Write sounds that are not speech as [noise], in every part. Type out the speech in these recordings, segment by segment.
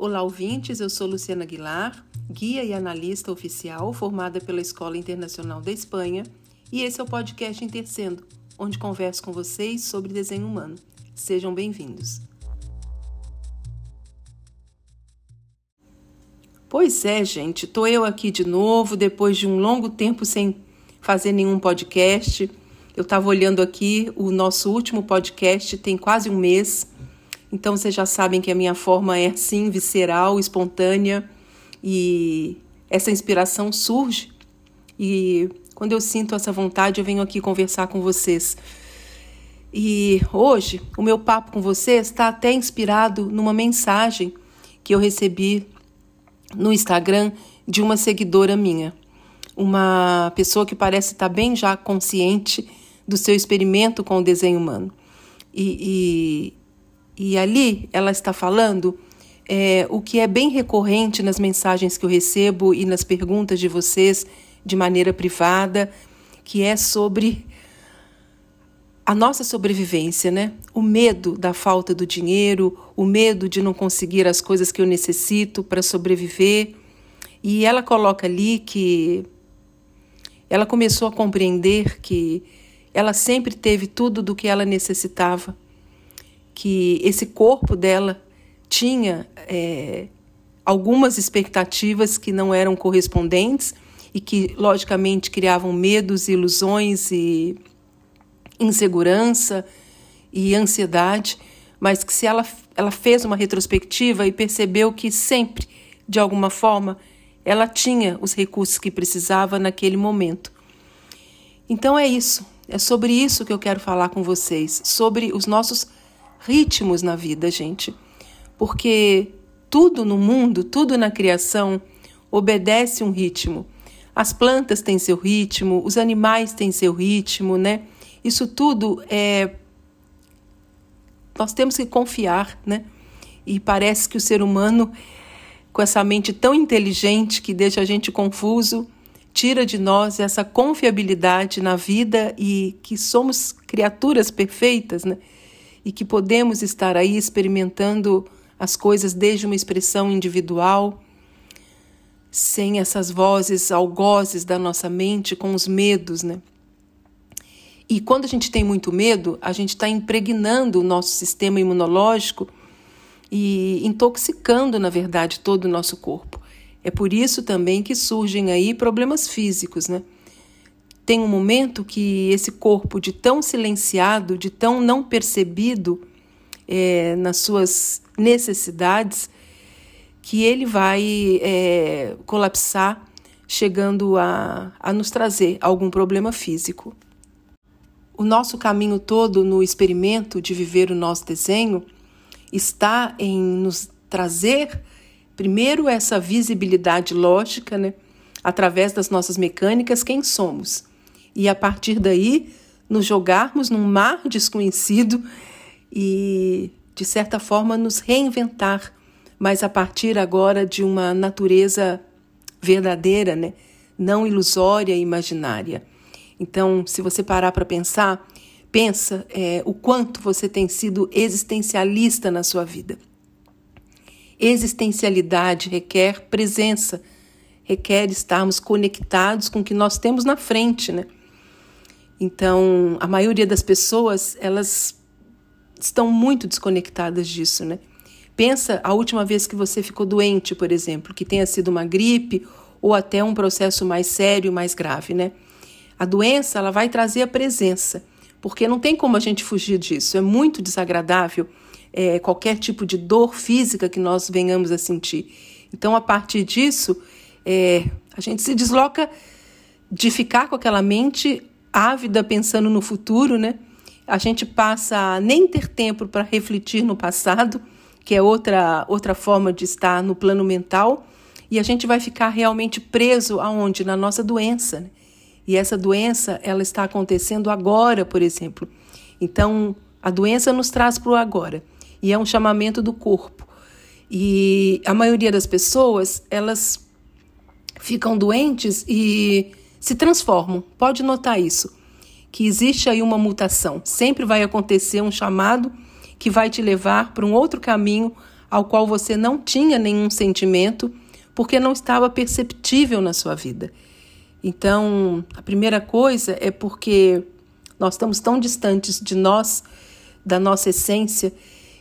Olá, ouvintes. Eu sou Luciana Aguilar, guia e analista oficial formada pela Escola Internacional da Espanha, e esse é o podcast Intercendo, onde converso com vocês sobre desenho humano. Sejam bem-vindos. Pois é, gente, tô eu aqui de novo depois de um longo tempo sem fazer nenhum podcast. Eu estava olhando aqui o nosso último podcast tem quase um mês. Então vocês já sabem que a minha forma é assim, visceral, espontânea e essa inspiração surge e quando eu sinto essa vontade eu venho aqui conversar com vocês. E hoje o meu papo com vocês está até inspirado numa mensagem que eu recebi no Instagram de uma seguidora minha, uma pessoa que parece estar bem já consciente do seu experimento com o desenho humano. E, e, ali ela está falando é, o que é bem recorrente nas mensagens que eu recebo e nas perguntas de vocês de maneira privada, que é sobre a nossa sobrevivência, né? O medo da falta do dinheiro, o medo de não conseguir as coisas que eu necessito para sobreviver. E ela coloca ali que ela começou a compreender que ela sempre teve tudo do que ela necessitava, que esse corpo dela tinha é, algumas expectativas que não eram correspondentes e que, logicamente, criavam medos, ilusões e insegurança e ansiedade, mas que se ela, ela fez uma retrospectiva e percebeu que sempre, de alguma forma, ela tinha os recursos que precisava naquele momento. Então é isso. É sobre isso que eu quero falar com vocês, sobre os nossos ritmos na vida, gente. Porque tudo no mundo, tudo na criação obedece um ritmo. As plantas têm seu ritmo, os animais têm seu ritmo, né? Isso tudo é nós temos que confiar, né? E parece que o ser humano com essa mente tão inteligente que deixa a gente confuso, tira de nós essa confiabilidade na vida e que somos criaturas perfeitas, né? E que podemos estar aí experimentando as coisas desde uma expressão individual, sem essas vozes algozes da nossa mente, com os medos, né? E quando a gente tem muito medo, a gente está impregnando o nosso sistema imunológico e intoxicando, na verdade, todo o nosso corpo. É por isso também que surgem aí problemas físicos, né? Tem um momento que esse corpo de tão silenciado, de tão não percebido é, nas suas necessidades, que ele vai é, colapsar, chegando a, a nos trazer algum problema físico. O nosso caminho todo no experimento de viver o nosso desenho está em nos trazer Primeiro, essa visibilidade lógica, né? através das nossas mecânicas, quem somos. E a partir daí, nos jogarmos num mar desconhecido e, de certa forma, nos reinventar, mas a partir agora de uma natureza verdadeira, né? não ilusória e imaginária. Então, se você parar para pensar, pensa é, o quanto você tem sido existencialista na sua vida. Existencialidade requer presença, requer estarmos conectados com o que nós temos na frente, né? Então, a maioria das pessoas, elas estão muito desconectadas disso, né? Pensa a última vez que você ficou doente, por exemplo, que tenha sido uma gripe ou até um processo mais sério, mais grave, né? A doença, ela vai trazer a presença, porque não tem como a gente fugir disso. É muito desagradável é, qualquer tipo de dor física que nós venhamos a sentir. Então, a partir disso, é, a gente se desloca de ficar com aquela mente ávida pensando no futuro, né? A gente passa a nem ter tempo para refletir no passado, que é outra, outra forma de estar no plano mental, e a gente vai ficar realmente preso aonde? Na nossa doença. Né? E essa doença, ela está acontecendo agora, por exemplo. Então, a doença nos traz para o agora e é um chamamento do corpo. E a maioria das pessoas, elas ficam doentes e se transformam. Pode notar isso, que existe aí uma mutação. Sempre vai acontecer um chamado que vai te levar para um outro caminho ao qual você não tinha nenhum sentimento, porque não estava perceptível na sua vida. Então, a primeira coisa é porque nós estamos tão distantes de nós, da nossa essência,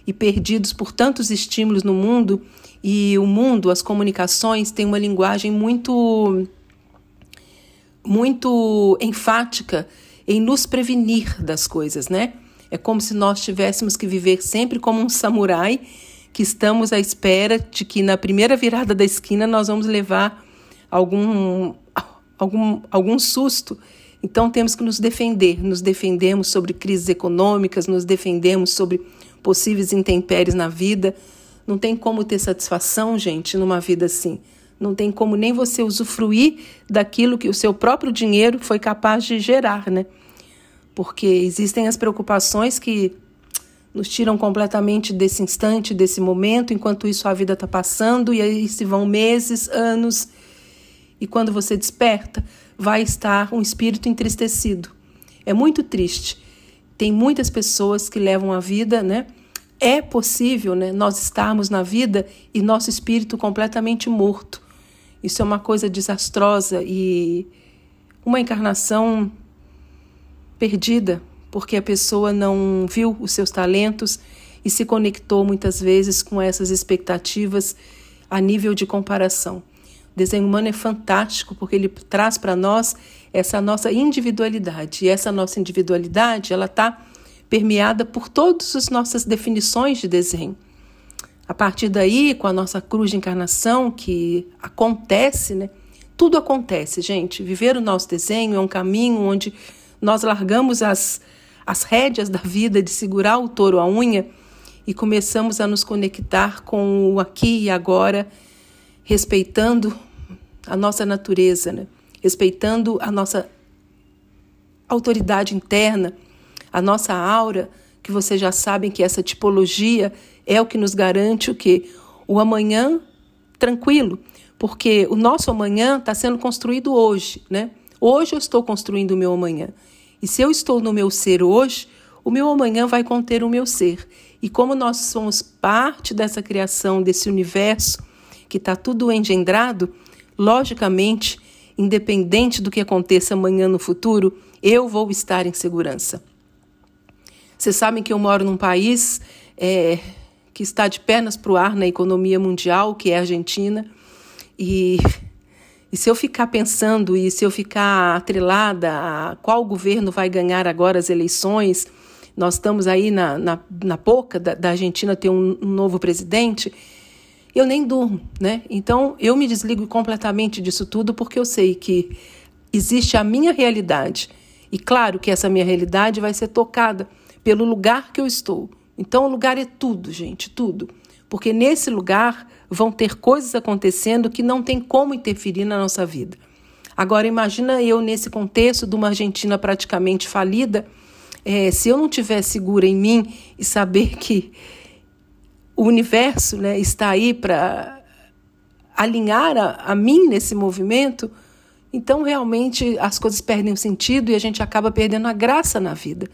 e perdidos por tantos estímulos no mundo, e o mundo, as comunicações, têm uma linguagem muito muito enfática em nos prevenir das coisas, né? É como se nós tivéssemos que viver sempre como um samurai, que estamos à espera de que na primeira virada da esquina nós vamos levar algum algum algum susto. Então temos que nos defender, nos defendemos sobre crises econômicas, nos defendemos sobre possíveis intempéries na vida. Não tem como ter satisfação, gente, numa vida assim. Não tem como nem você usufruir daquilo que o seu próprio dinheiro foi capaz de gerar, né? Porque existem as preocupações que nos tiram completamente desse instante, desse momento, enquanto isso a vida está passando, e aí se vão meses, anos, e quando você desperta, vai estar um espírito entristecido. É muito triste. Tem muitas pessoas que levam a vida, né? É possível, né, nós estarmos na vida e nosso espírito completamente morto. Isso é uma coisa desastrosa e uma encarnação perdida, porque a pessoa não viu os seus talentos e se conectou muitas vezes com essas expectativas a nível de comparação. O desenho humano é fantástico porque ele traz para nós essa nossa individualidade. E essa nossa individualidade, ela está permeada por todas as nossas definições de desenho. A partir daí, com a nossa cruz de encarnação, que acontece, né? Tudo acontece, gente. Viver o nosso desenho é um caminho onde nós largamos as, as rédeas da vida de segurar o touro à unha e começamos a nos conectar com o aqui e agora, respeitando a nossa natureza, né? respeitando a nossa autoridade interna, a nossa aura, que vocês já sabem que essa tipologia é o que nos garante o que o amanhã tranquilo, porque o nosso amanhã está sendo construído hoje, né? Hoje eu estou construindo o meu amanhã. E se eu estou no meu ser hoje, o meu amanhã vai conter o meu ser. E como nós somos parte dessa criação, desse universo que está tudo engendrado, logicamente, independente do que aconteça amanhã no futuro, eu vou estar em segurança. Vocês sabem que eu moro num país é, que está de pernas para o ar na economia mundial, que é a Argentina, e, e se eu ficar pensando e se eu ficar atrelada a qual governo vai ganhar agora as eleições, nós estamos aí na, na, na boca da, da Argentina ter um, um novo presidente eu nem durmo, né? Então eu me desligo completamente disso tudo porque eu sei que existe a minha realidade. E claro que essa minha realidade vai ser tocada pelo lugar que eu estou. Então o lugar é tudo, gente, tudo. Porque nesse lugar vão ter coisas acontecendo que não tem como interferir na nossa vida. Agora imagina eu nesse contexto de uma Argentina praticamente falida, é, se eu não tiver segura em mim e saber que o universo né, está aí para alinhar a, a mim nesse movimento, então realmente as coisas perdem o sentido e a gente acaba perdendo a graça na vida.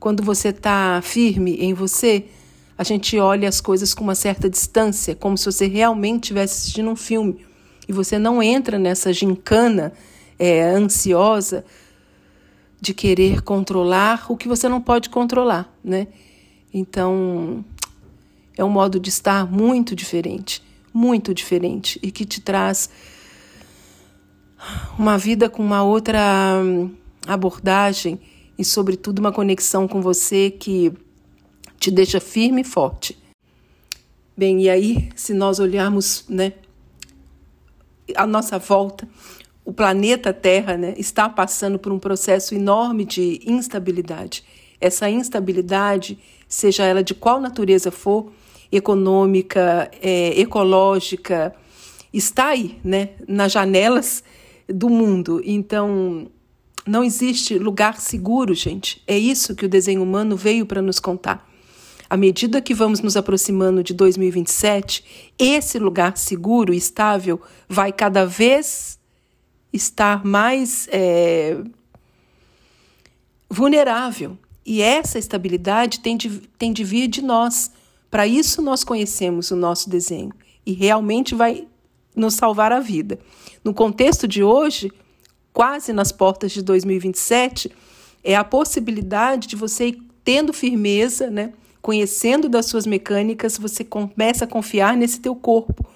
Quando você está firme em você, a gente olha as coisas com uma certa distância, como se você realmente estivesse assistindo um filme. E você não entra nessa gincana é, ansiosa de querer controlar o que você não pode controlar, né? Então, é um modo de estar muito diferente, muito diferente e que te traz uma vida com uma outra hum, abordagem e, sobretudo, uma conexão com você que te deixa firme e forte. Bem, e aí, se nós olharmos, né, a nossa volta, o planeta Terra, né, está passando por um processo enorme de instabilidade. Essa instabilidade, seja ela de qual natureza for, econômica, é, ecológica, está aí, né, nas janelas do mundo. Então, não existe lugar seguro, gente. É isso que o desenho humano veio para nos contar. À medida que vamos nos aproximando de 2027, esse lugar seguro e estável vai cada vez estar mais é, vulnerável. E essa estabilidade tem de, tem de vir de nós, Para isso nós conhecemos o nosso desenho e realmente vai nos salvar a vida. No contexto de hoje, quase nas portas de 2027, é a possibilidade de você ir tendo firmeza, né? Conhecendo das suas mecânicas, você começa a confiar nesse teu corpo.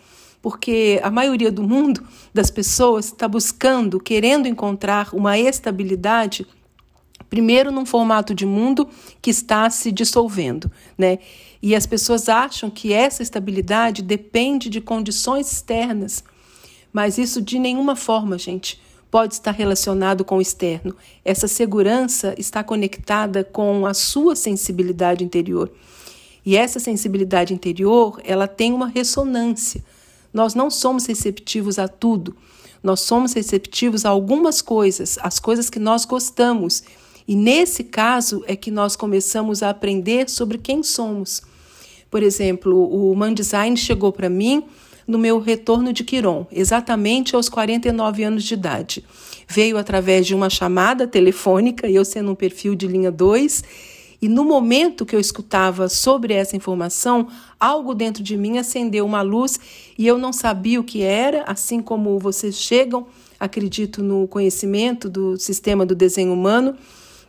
Porque a maioria do mundo, das pessoas, está buscando, querendo encontrar uma estabilidade primeiro num formato de mundo que está se dissolvendo, né? E as pessoas acham que essa estabilidade depende de condições externas, mas isso de nenhuma forma, gente, pode estar relacionado com o externo. Essa segurança está conectada com a sua sensibilidade interior. E essa sensibilidade interior, ela tem uma ressonância. Nós não somos receptivos a tudo. Nós somos receptivos a algumas coisas, as coisas que nós gostamos e nesse caso é que nós começamos a aprender sobre quem somos. Por exemplo, o Man Design chegou para mim no meu retorno de Quiron, exatamente aos 49 anos de idade. Veio através de uma chamada telefônica, eu sendo um perfil de linha 2, e no momento que eu escutava sobre essa informação, algo dentro de mim acendeu uma luz e eu não sabia o que era, assim como vocês chegam, acredito no conhecimento do sistema do desenho humano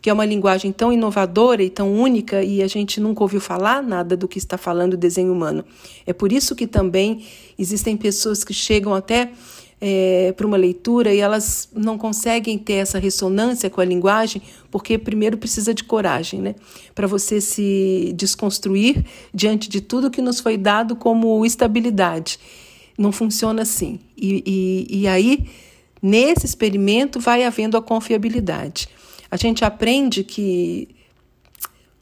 que é uma linguagem tão inovadora e tão única e a gente nunca ouviu falar nada do que está falando o desenho humano. É por isso que também existem pessoas que chegam até é, para uma leitura e elas não conseguem ter essa ressonância com a linguagem, porque primeiro precisa de coragem, né? Para você se desconstruir diante de tudo que nos foi dado como estabilidade. Não funciona assim. E, e, e aí, nesse experimento, vai havendo a confiabilidade a gente aprende que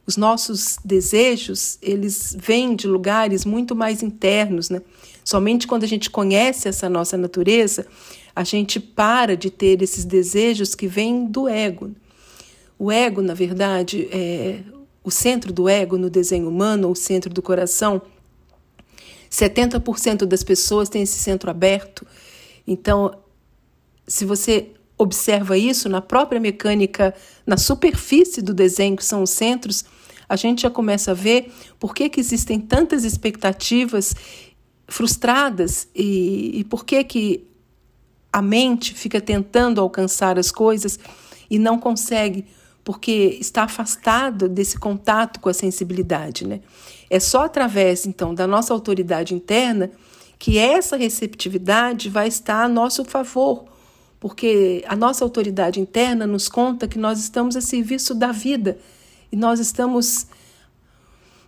os nossos desejos, eles vêm de lugares muito mais internos, né? Somente quando a gente conhece essa nossa natureza, a gente para de ter esses desejos que vêm do ego. O ego, na verdade, é o centro do ego no desenho humano, o centro do coração. 70% das pessoas têm esse centro aberto. Então, se você observa isso na própria mecânica, na superfície do desenho, que são os centros, a gente já começa a ver por que, que existem tantas expectativas frustradas e, e por que, que a mente fica tentando alcançar as coisas e não consegue, porque está afastado desse contato com a sensibilidade. Né? É só através, então, da nossa autoridade interna que essa receptividade vai estar a nosso favor porque a nossa autoridade interna nos conta que nós estamos a serviço da vida e nós estamos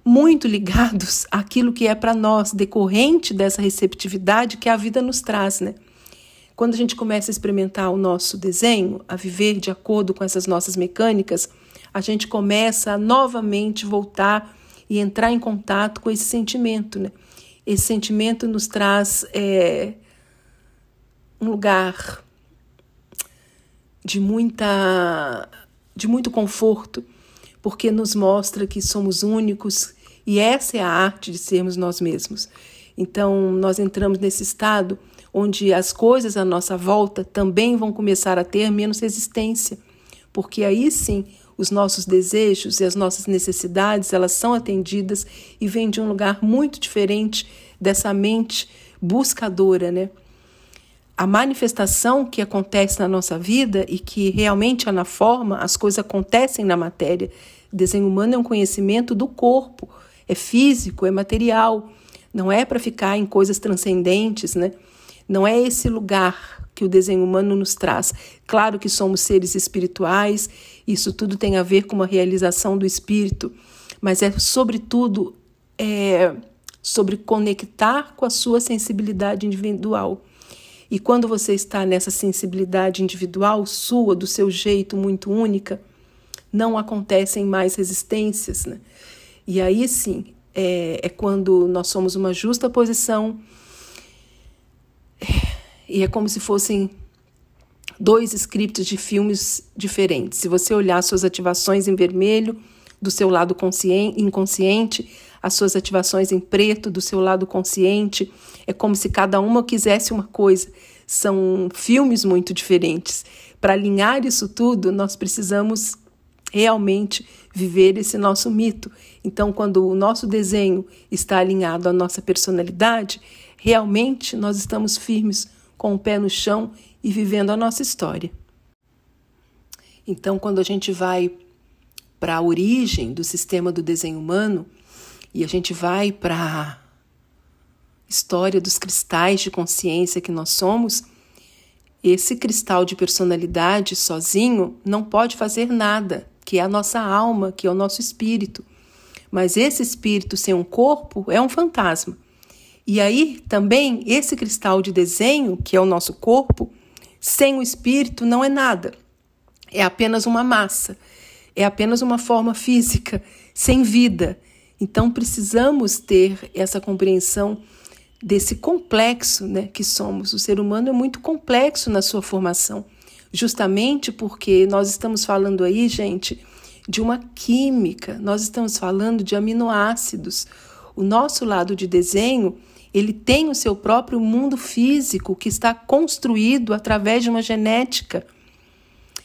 muito ligados àquilo que é para nós, decorrente dessa receptividade que a vida nos traz, né? Quando a gente começa a experimentar o nosso desenho, a viver de acordo com essas nossas mecânicas, a gente começa a novamente voltar e entrar em contato com esse sentimento, né? Esse sentimento nos traz é, um lugar de muita de muito conforto, porque nos mostra que somos únicos e essa é a arte de sermos nós mesmos. Então, nós entramos nesse estado onde as coisas à nossa volta também vão começar a ter menos resistência, porque aí sim os nossos desejos e as nossas necessidades, elas são atendidas e vêm de um lugar muito diferente dessa mente buscadora, né? A manifestação que acontece na nossa vida e que realmente é na forma, as coisas acontecem na matéria. Desenho humano é um conhecimento do corpo, é físico, é material, não é para ficar em coisas transcendentes, né? Não é esse lugar que o desenho humano nos traz. Claro que somos seres espirituais, isso tudo tem a ver com uma realização do espírito, mas é sobretudo é, sobre conectar com a sua sensibilidade individual. E quando você está nessa sensibilidade individual sua, do seu jeito muito única, não acontecem mais resistências. Né? E aí sim, é, é quando nós somos uma justa posição e é como se fossem dois scripts de filmes diferentes. Se você olhar suas ativações em vermelho do seu lado inconsciente, as suas ativações em preto do seu lado consciente. É como se cada uma quisesse uma coisa. São filmes muito diferentes. Para alinhar isso tudo, nós precisamos realmente viver esse nosso mito. Então, quando o nosso desenho está alinhado à nossa personalidade, realmente nós estamos firmes com o pé no chão e vivendo a nossa história. Então, quando a gente vai para a origem do sistema do desenho humano e a gente vai para a história dos cristais de consciência que nós somos, esse cristal de personalidade sozinho não pode fazer nada, que é a nossa alma, que é o nosso espírito. Mas esse espírito sem um corpo é um fantasma. E aí também esse cristal de desenho, que é o nosso corpo, sem o espírito não é nada. É apenas uma massa, é apenas uma forma física, sem vida. Então precisamos ter essa compreensão desse complexo né, que somos. O ser humano é muito complexo na sua formação, justamente porque nós estamos falando aí, gente, de uma química, nós estamos falando de aminoácidos. O nosso lado de desenho, ele tem o seu próprio mundo físico que está construído através de uma genética.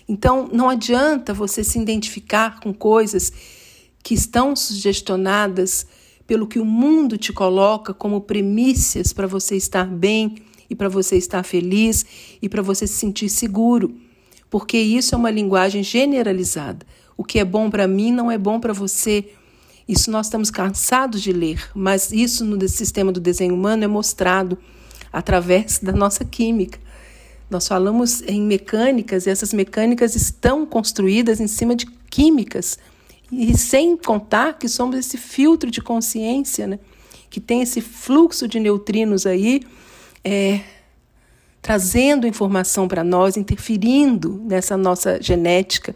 Então, não adianta você se identificar com coisas que estão sugestionadas pelo que o mundo te coloca como premissas para você estar bem e para você estar feliz e para você se sentir seguro, porque isso é uma linguagem generalizada. O que é bom para mim não é bom para você. Isso nós estamos cansados de ler, mas isso no sistema do desenho humano é mostrado através da nossa química. Nós falamos em mecânicas e essas mecânicas estão construídas em cima de químicas e sem contar que somos esse filtro de consciência, né? que tem esse fluxo de neutrinos aí, é, trazendo informação para nós, interferindo nessa nossa genética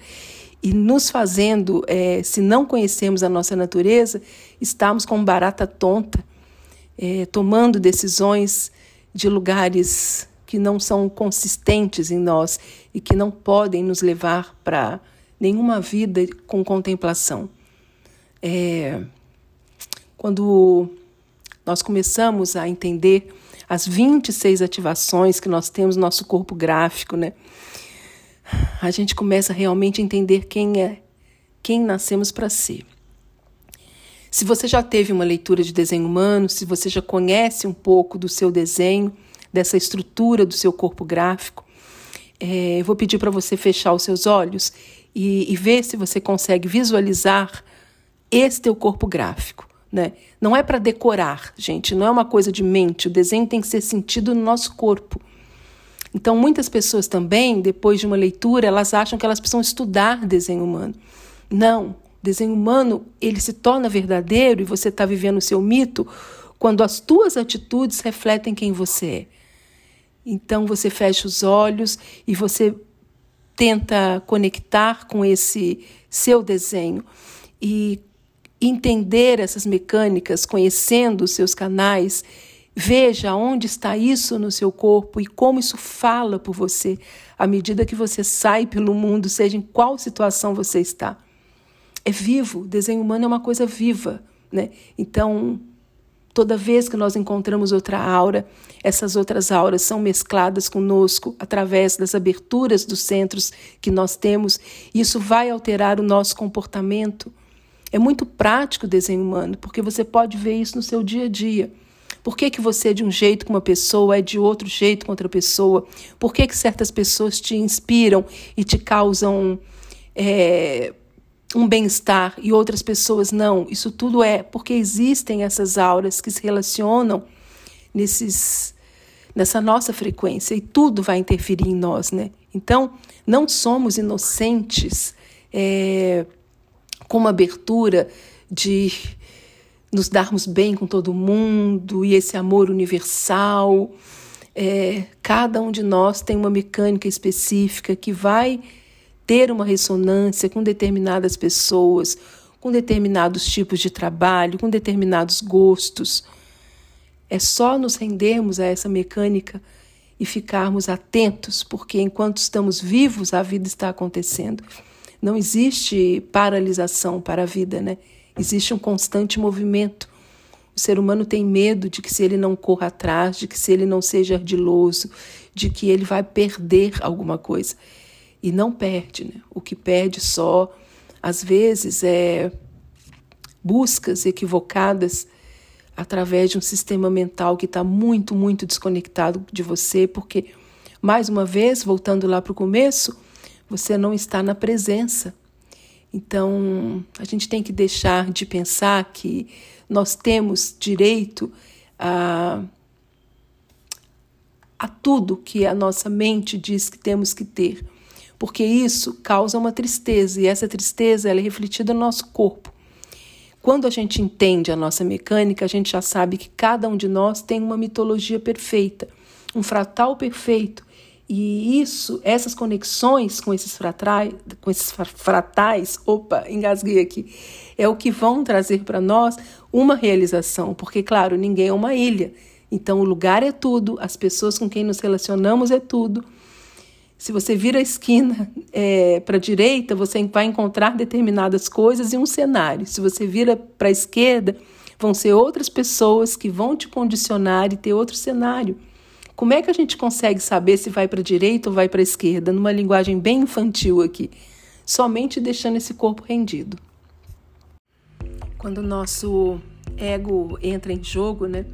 e nos fazendo, é, se não conhecemos a nossa natureza, estamos com barata tonta, é, tomando decisões de lugares que não são consistentes em nós e que não podem nos levar para nenhuma vida com contemplação. É, quando nós começamos a entender as 26 ativações que nós temos no nosso corpo gráfico, né? A gente começa realmente a entender quem é, quem nascemos para ser. Se você já teve uma leitura de desenho humano, se você já conhece um pouco do seu desenho, dessa estrutura do seu corpo gráfico, é, eu vou pedir para você fechar os seus olhos e, e ver se você consegue visualizar esse teu corpo gráfico. Né? Não é para decorar, gente, não é uma coisa de mente. O desenho tem que ser sentido no nosso corpo. Então, muitas pessoas também, depois de uma leitura, elas acham que elas precisam estudar desenho humano. Não, desenho humano ele se torna verdadeiro e você está vivendo o seu mito quando as tuas atitudes refletem quem você é. Então você fecha os olhos e você tenta conectar com esse seu desenho e entender essas mecânicas, conhecendo os seus canais, veja onde está isso no seu corpo e como isso fala por você à medida que você sai pelo mundo, seja em qual situação você está. É vivo, desenho humano é uma coisa viva, né? Então, Toda vez que nós encontramos outra aura, essas outras auras são mescladas conosco através das aberturas dos centros que nós temos, e isso vai alterar o nosso comportamento. É muito prático o desenho humano, porque você pode ver isso no seu dia a dia. Por que, que você é de um jeito com uma pessoa, é de outro jeito com outra pessoa? Por que, que certas pessoas te inspiram e te causam é, um bem-estar e outras pessoas não. Isso tudo é porque existem essas auras que se relacionam nesses nessa nossa frequência e tudo vai interferir em nós, né? Então, não somos inocentes é, com uma abertura de nos darmos bem com todo mundo e esse amor universal. É, cada um de nós tem uma mecânica específica que vai ter uma ressonância com determinadas pessoas, com determinados tipos de trabalho, com determinados gostos. É só nos rendermos a essa mecânica e ficarmos atentos, porque enquanto estamos vivos, a vida está acontecendo. Não existe paralisação para a vida, né? Existe um constante movimento. O ser humano tem medo de que se ele não corra atrás, de que se ele não seja ardiloso, de que ele vai perder alguma coisa e não perde. Né? O que perde só às vezes, é, buscas equivocadas através de um sistema mental que está muito, muito desconectado de você, porque, mais uma vez, voltando lá para o começo, você não está na presença. Então, a gente tem que deixar de pensar que nós temos direito a, a tudo que a nossa mente diz que temos que ter, porque isso causa uma tristeza e essa tristeza ela é refletida no nosso corpo. Quando a gente entende a nossa mecânica, a gente já sabe que cada um de nós tem uma mitologia perfeita, um fratal perfeito. E isso, essas conexões com esses fratais, com esses fratais, opa, engasguei aqui, é o que vão trazer para nós uma realização, porque claro, ninguém é uma ilha. Então o lugar é tudo, as pessoas com quem nos relacionamos é tudo. Se você vira a esquina é, para a direita, você vai encontrar determinadas coisas e um cenário. Se você vira para a esquerda, vão ser outras pessoas que vão te condicionar e ter outro cenário. Como é que a gente consegue saber se vai para a direita ou vai para a esquerda, numa linguagem bem infantil aqui? Somente deixando esse corpo rendido. Quando o nosso ego entra em jogo, né,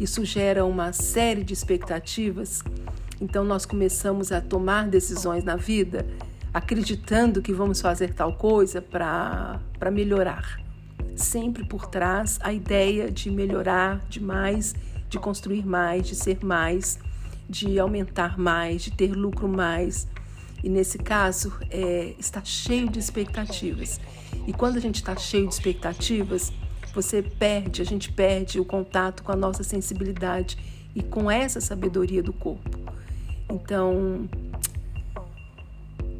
isso gera uma série de expectativas então nós começamos a tomar decisões na vida acreditando que vamos fazer tal coisa para melhorar. Sempre por trás a ideia de melhorar de mais, de construir mais, de ser mais, de aumentar mais, de ter lucro mais. E nesse caso, é, está cheio de expectativas. E quando a gente está cheio de expectativas, você perde, a gente perde o contato com a nossa sensibilidade e com essa sabedoria do corpo. Então,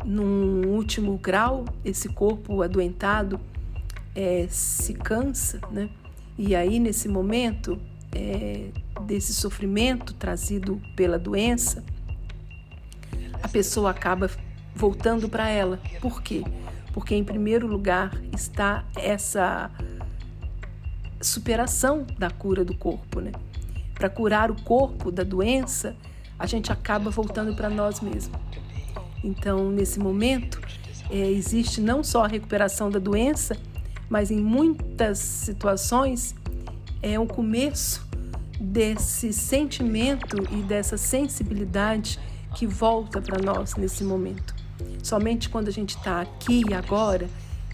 num último grau, esse corpo adoentado é, se cansa, né? E aí, nesse momento é, desse sofrimento trazido pela doença, a pessoa acaba voltando para ela. Por quê? Porque, em primeiro lugar, está essa superação da cura do corpo, né? Para curar o corpo da doença, a gente acaba voltando para nós mesmos. Então, nesse momento, é, existe não só a recuperação da doença, mas em muitas situações é o começo desse sentimento e dessa sensibilidade que volta para nós nesse momento. Somente quando a gente está aqui e agora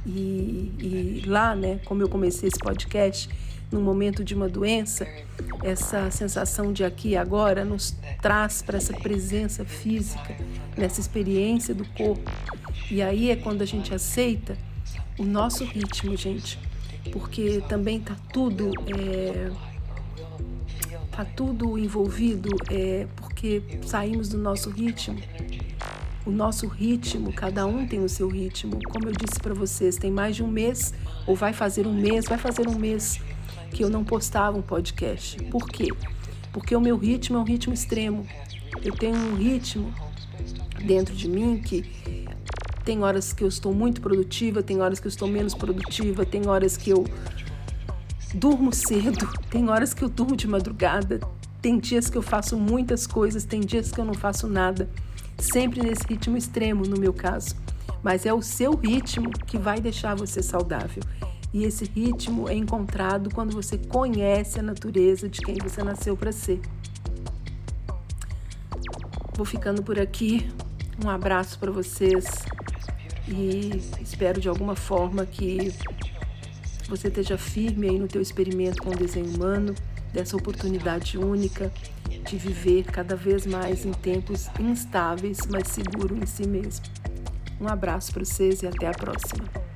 e, e lá, né, como eu comecei esse podcast, no momento de uma doença, essa sensação de aqui e agora nos traz para essa presença física, nessa experiência do corpo. E aí é quando a gente aceita o nosso ritmo, gente, porque também tá tudo é, tá tudo envolvido, é, porque saímos do nosso ritmo. O nosso ritmo, cada um tem o seu ritmo. Como eu disse para vocês, tem mais de um mês, ou vai fazer um mês, vai fazer um mês que eu não postava um podcast. Por quê? Porque o meu ritmo é um ritmo extremo. Eu tenho um ritmo dentro de mim que tem horas que eu estou muito produtiva, tem horas que eu estou menos produtiva, tem horas que eu durmo cedo, [laughs] tem horas que eu durmo de madrugada, tem dias que eu faço muitas coisas, tem dias que eu não faço nada. Sempre nesse ritmo extremo, no meu caso. Mas é o seu ritmo que vai deixar você saudável. E esse ritmo é encontrado quando você conhece a natureza de quem você nasceu para ser. Vou ficando por aqui. Um abraço para vocês e espero de alguma forma que você esteja firme aí no teu experimento com o desenho humano, dessa oportunidade única de viver cada vez mais em tempos instáveis, mas seguro em si mesmo. Um abraço para vocês e até a próxima.